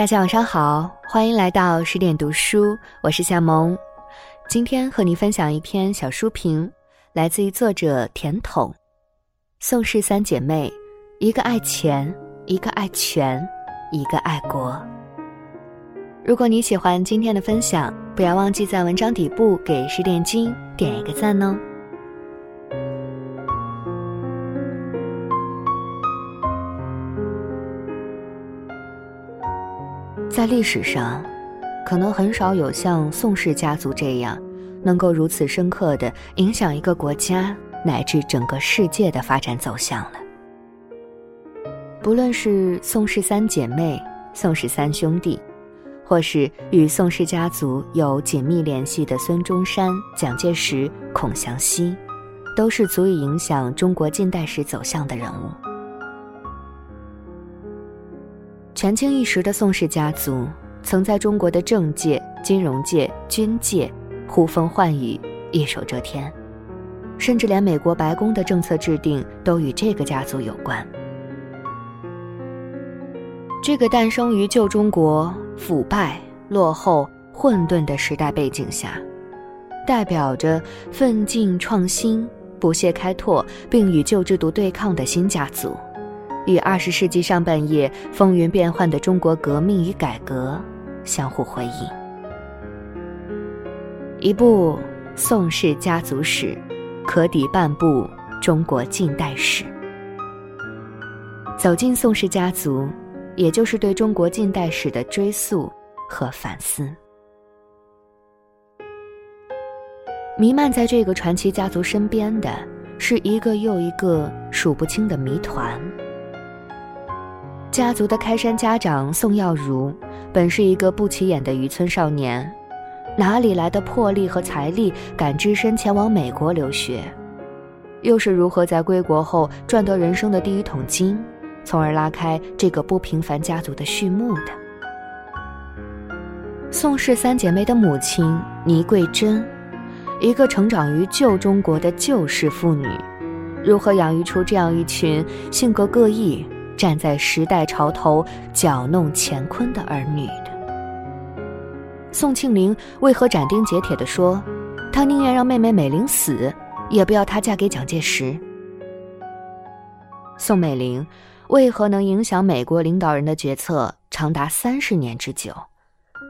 大家晚上好，欢迎来到十点读书，我是夏萌。今天和你分享一篇小书评，来自于作者甜筒。宋氏三姐妹，一个爱钱，一个爱权，一个爱国。如果你喜欢今天的分享，不要忘记在文章底部给十点金点一个赞哦。在历史上，可能很少有像宋氏家族这样，能够如此深刻的影响一个国家乃至整个世界的发展走向了。不论是宋氏三姐妹、宋氏三兄弟，或是与宋氏家族有紧密联系的孙中山、蒋介石、孔祥熙，都是足以影响中国近代史走向的人物。权倾一时的宋氏家族，曾在中国的政界、金融界、军界呼风唤雨、一手遮天，甚至连美国白宫的政策制定都与这个家族有关。这个诞生于旧中国腐败、落后、混沌的时代背景下，代表着奋进创新、不懈开拓，并与旧制度对抗的新家族。与二十世纪上半叶风云变幻的中国革命与改革相互辉映。一部《宋氏家族史》，可抵半部中国近代史。走进宋氏家族，也就是对中国近代史的追溯和反思。弥漫在这个传奇家族身边的，是一个又一个数不清的谜团。家族的开山家长宋耀如，本是一个不起眼的渔村少年，哪里来的魄力和财力，敢只身前往美国留学？又是如何在归国后赚得人生的第一桶金，从而拉开这个不平凡家族的序幕的？宋氏三姐妹的母亲倪桂珍，一个成长于旧中国的旧式妇女，如何养育出这样一群性格各异？站在时代潮头搅弄乾坤的儿女的宋庆龄为何斩钉截铁地说，她宁愿让妹妹美玲死，也不要她嫁给蒋介石？宋美龄为何能影响美国领导人的决策长达三十年之久，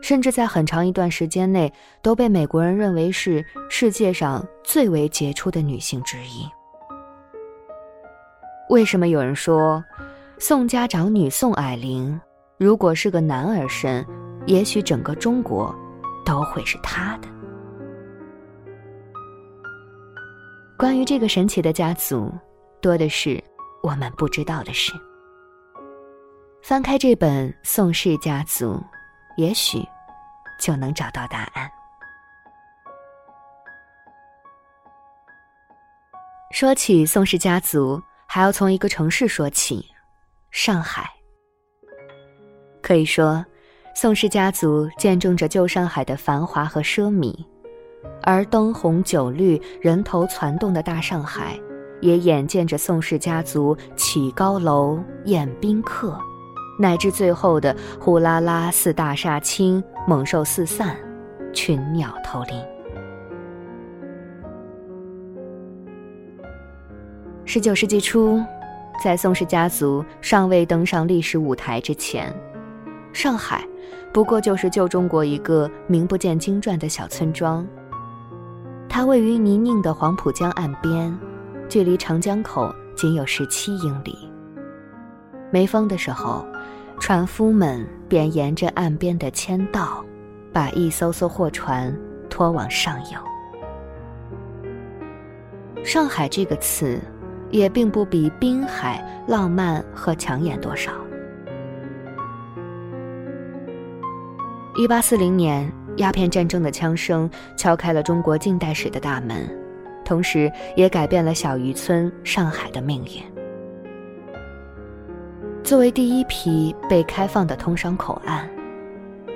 甚至在很长一段时间内都被美国人认为是世界上最为杰出的女性之一？为什么有人说？宋家长女宋霭龄，如果是个男儿身，也许整个中国都会是他的。关于这个神奇的家族，多的是我们不知道的事。翻开这本《宋氏家族》，也许就能找到答案。说起宋氏家族，还要从一个城市说起。上海，可以说，宋氏家族见证着旧上海的繁华和奢靡，而灯红酒绿、人头攒动的大上海，也眼见着宋氏家族起高楼、宴宾客，乃至最后的呼啦啦四大杀青、猛兽四散、群鸟投林。十九世纪初。在宋氏家族尚未登上历史舞台之前，上海不过就是旧中国一个名不见经传的小村庄。它位于泥泞的黄浦江岸边，距离长江口仅有十七英里。没风的时候，船夫们便沿着岸边的签道，把一艘艘货船拖往上游。上海这个词。也并不比滨海浪漫和抢眼多少。一八四零年，鸦片战争的枪声敲开了中国近代史的大门，同时也改变了小渔村上海的命运。作为第一批被开放的通商口岸，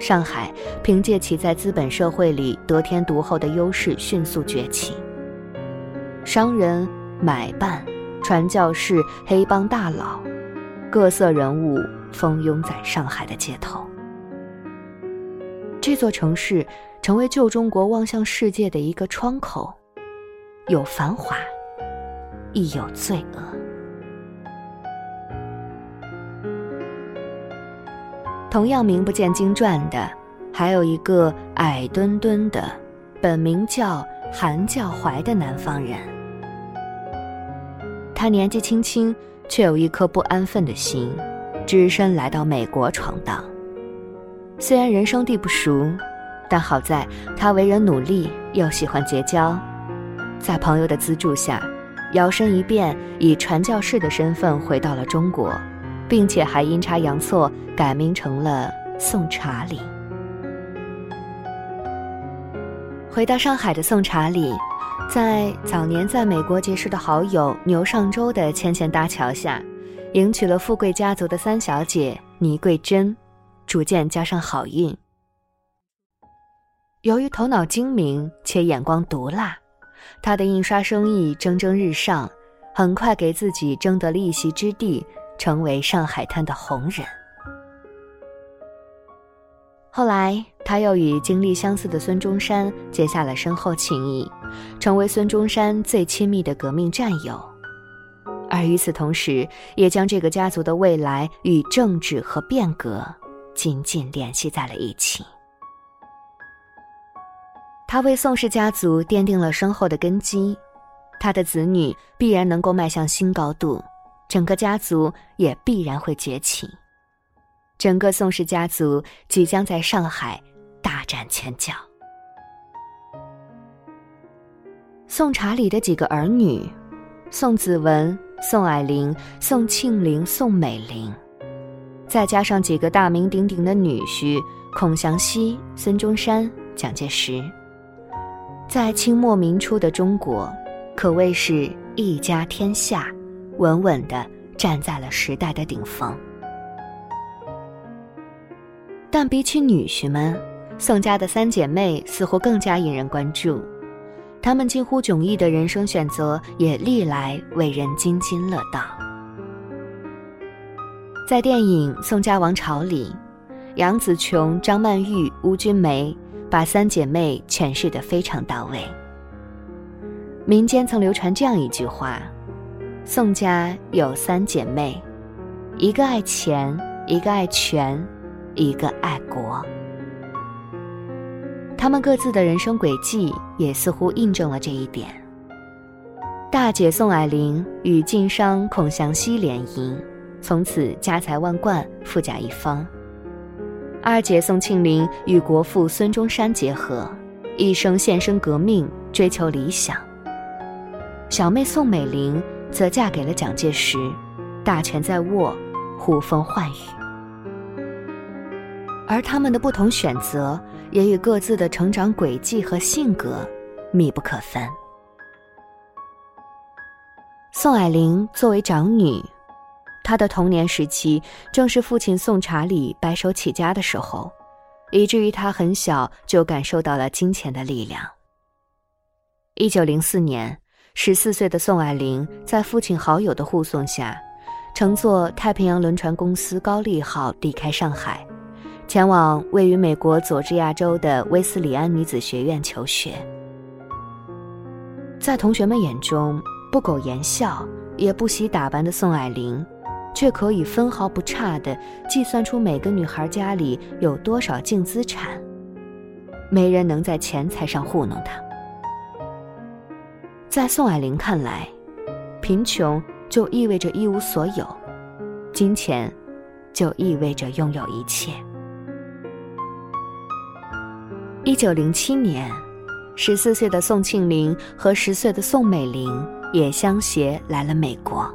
上海凭借其在资本社会里得天独厚的优势迅速崛起。商人、买办。传教士、黑帮大佬，各色人物蜂拥在上海的街头。这座城市成为旧中国望向世界的一个窗口，有繁华，亦有罪恶。同样名不见经传的，还有一个矮墩墩的，本名叫韩教怀的南方人。他年纪轻轻，却有一颗不安分的心，只身来到美国闯荡。虽然人生地不熟，但好在他为人努力，又喜欢结交。在朋友的资助下，摇身一变，以传教士的身份回到了中国，并且还阴差阳错改名成了宋查理。回到上海的宋查理，在早年在美国结识的好友牛尚周的牵线搭桥下，迎娶了富贵家族的三小姐倪桂珍。逐渐加上好运。由于头脑精明且眼光毒辣，他的印刷生意蒸蒸日上，很快给自己争得了一席之地，成为上海滩的红人。后来，他又与经历相似的孙中山结下了深厚情谊，成为孙中山最亲密的革命战友。而与此同时，也将这个家族的未来与政治和变革。紧紧联系在了一起。他为宋氏家族奠定了深厚的根基，他的子女必然能够迈向新高度，整个家族也必然会崛起。整个宋氏家族即将在上海大展拳脚。宋查理的几个儿女：宋子文、宋霭龄、宋庆龄、宋美龄。再加上几个大名鼎鼎的女婿孔祥熙、孙中山、蒋介石，在清末民初的中国，可谓是一家天下，稳稳的站在了时代的顶峰。但比起女婿们，宋家的三姐妹似乎更加引人关注，她们近乎迥异的人生选择也历来为人津津乐道。在电影《宋家王朝》里，杨紫琼、张曼玉、邬君梅把三姐妹诠释得非常到位。民间曾流传这样一句话：宋家有三姐妹，一个爱钱，一个爱权，一个爱国。他们各自的人生轨迹也似乎印证了这一点。大姐宋霭龄与晋商孔祥熙联姻。从此家财万贯，富甲一方。二姐宋庆龄与国父孙中山结合，一生献身革命，追求理想。小妹宋美龄则嫁给了蒋介石，大权在握，呼风唤雨。而他们的不同选择，也与各自的成长轨迹和性格密不可分。宋霭龄作为长女。她的童年时期正是父亲宋查理白手起家的时候，以至于他很小就感受到了金钱的力量。一九零四年，十四岁的宋霭龄在父亲好友的护送下，乘坐太平洋轮船公司高丽号离开上海，前往位于美国佐治亚州的威斯里安女子学院求学。在同学们眼中，不苟言笑也不惜打扮的宋霭龄。却可以分毫不差地计算出每个女孩家里有多少净资产，没人能在钱财上糊弄她。在宋霭龄看来，贫穷就意味着一无所有，金钱就意味着拥有一切。一九零七年，十四岁的宋庆龄和十岁的宋美龄也相携来了美国。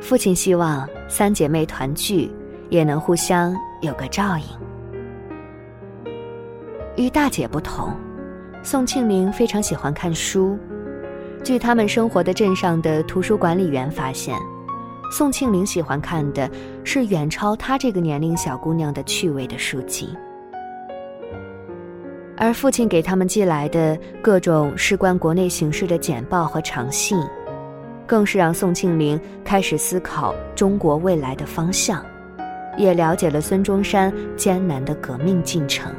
父亲希望三姐妹团聚，也能互相有个照应。与大姐不同，宋庆龄非常喜欢看书。据他们生活的镇上的图书管理员发现，宋庆龄喜欢看的是远超她这个年龄小姑娘的趣味的书籍。而父亲给他们寄来的各种事关国内形势的简报和长信更是让宋庆龄开始思考中国未来的方向也了解了孙中山艰难的革命进程。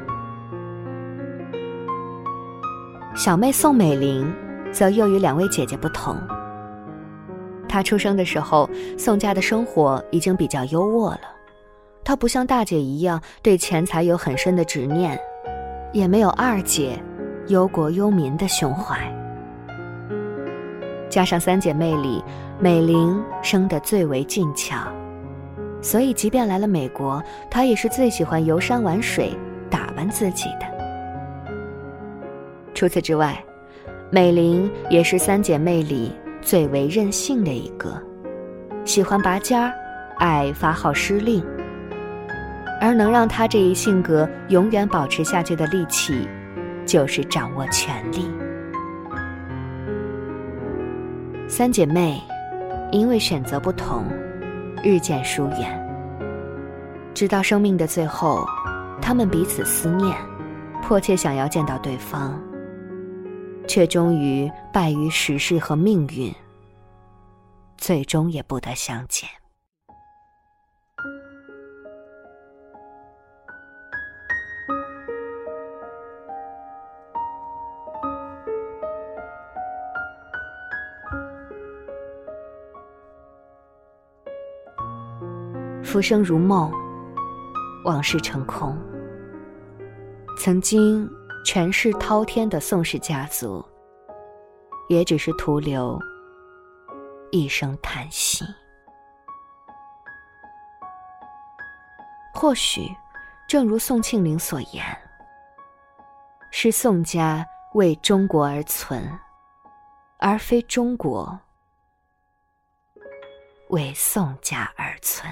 小妹宋美龄则又与两位姐姐不同她出生的时候宋家的生活已经比较优渥了。她不像大姐一样对钱财有很深的执念也没有二姐忧国忧民的胸怀。加上三姐妹里，美玲生得最为俊俏，所以即便来了美国，她也是最喜欢游山玩水、打扮自己的。除此之外，美玲也是三姐妹里最为任性的一个，喜欢拔尖儿，爱发号施令。而能让她这一性格永远保持下去的利器，就是掌握权力。三姐妹因为选择不同，日渐疏远。直到生命的最后，她们彼此思念，迫切想要见到对方。却终于败于时势和命运，最终也不得相见。浮生如梦，往事成空。曾经。权势滔天的宋氏家族，也只是徒留一声叹息。或许，正如宋庆龄所言：“是宋家为中国而存，而非中国为宋家而存。”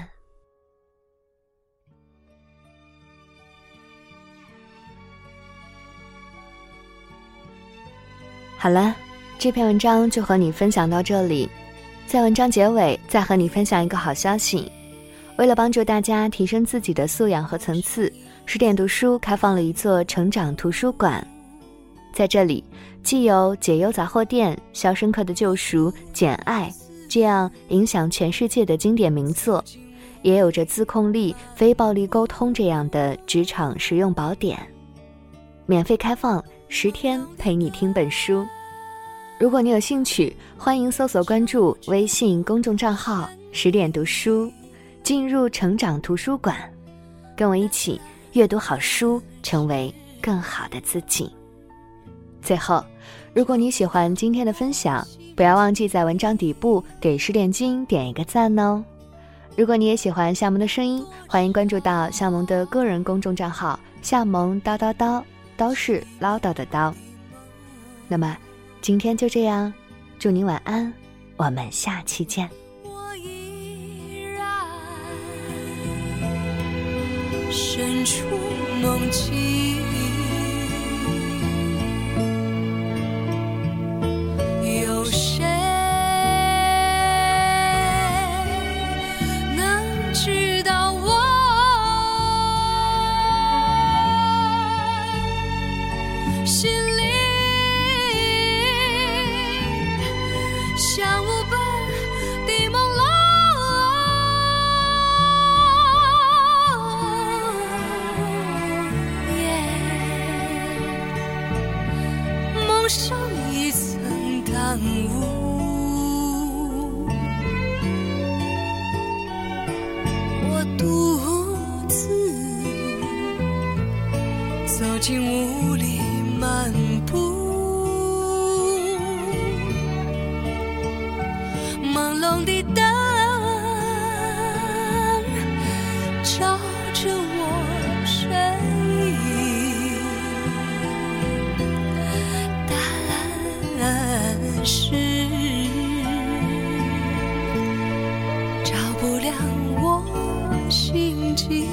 好了，这篇文章就和你分享到这里。在文章结尾，再和你分享一个好消息：为了帮助大家提升自己的素养和层次，十点读书开放了一座成长图书馆。在这里，既有《解忧杂货店》《肖申克的救赎》《简爱》这样影响全世界的经典名作，也有着自控力、非暴力沟通这样的职场实用宝典，免费开放。十天陪你听本书，如果你有兴趣，欢迎搜索关注微信公众账号“十点读书”，进入成长图书馆，跟我一起阅读好书，成为更好的自己。最后，如果你喜欢今天的分享，不要忘记在文章底部给十点金点一个赞哦。如果你也喜欢夏萌的声音，欢迎关注到夏萌的个人公众账号“夏萌叨叨叨”。刀是唠叨的刀。那么，今天就这样，祝您晚安，我们下期见。我依然身处梦境。心里像雾般的朦胧，梦上一层淡雾，我独自走进雾里。漫步，朦胧的灯照着我身影，但是照不亮我心境。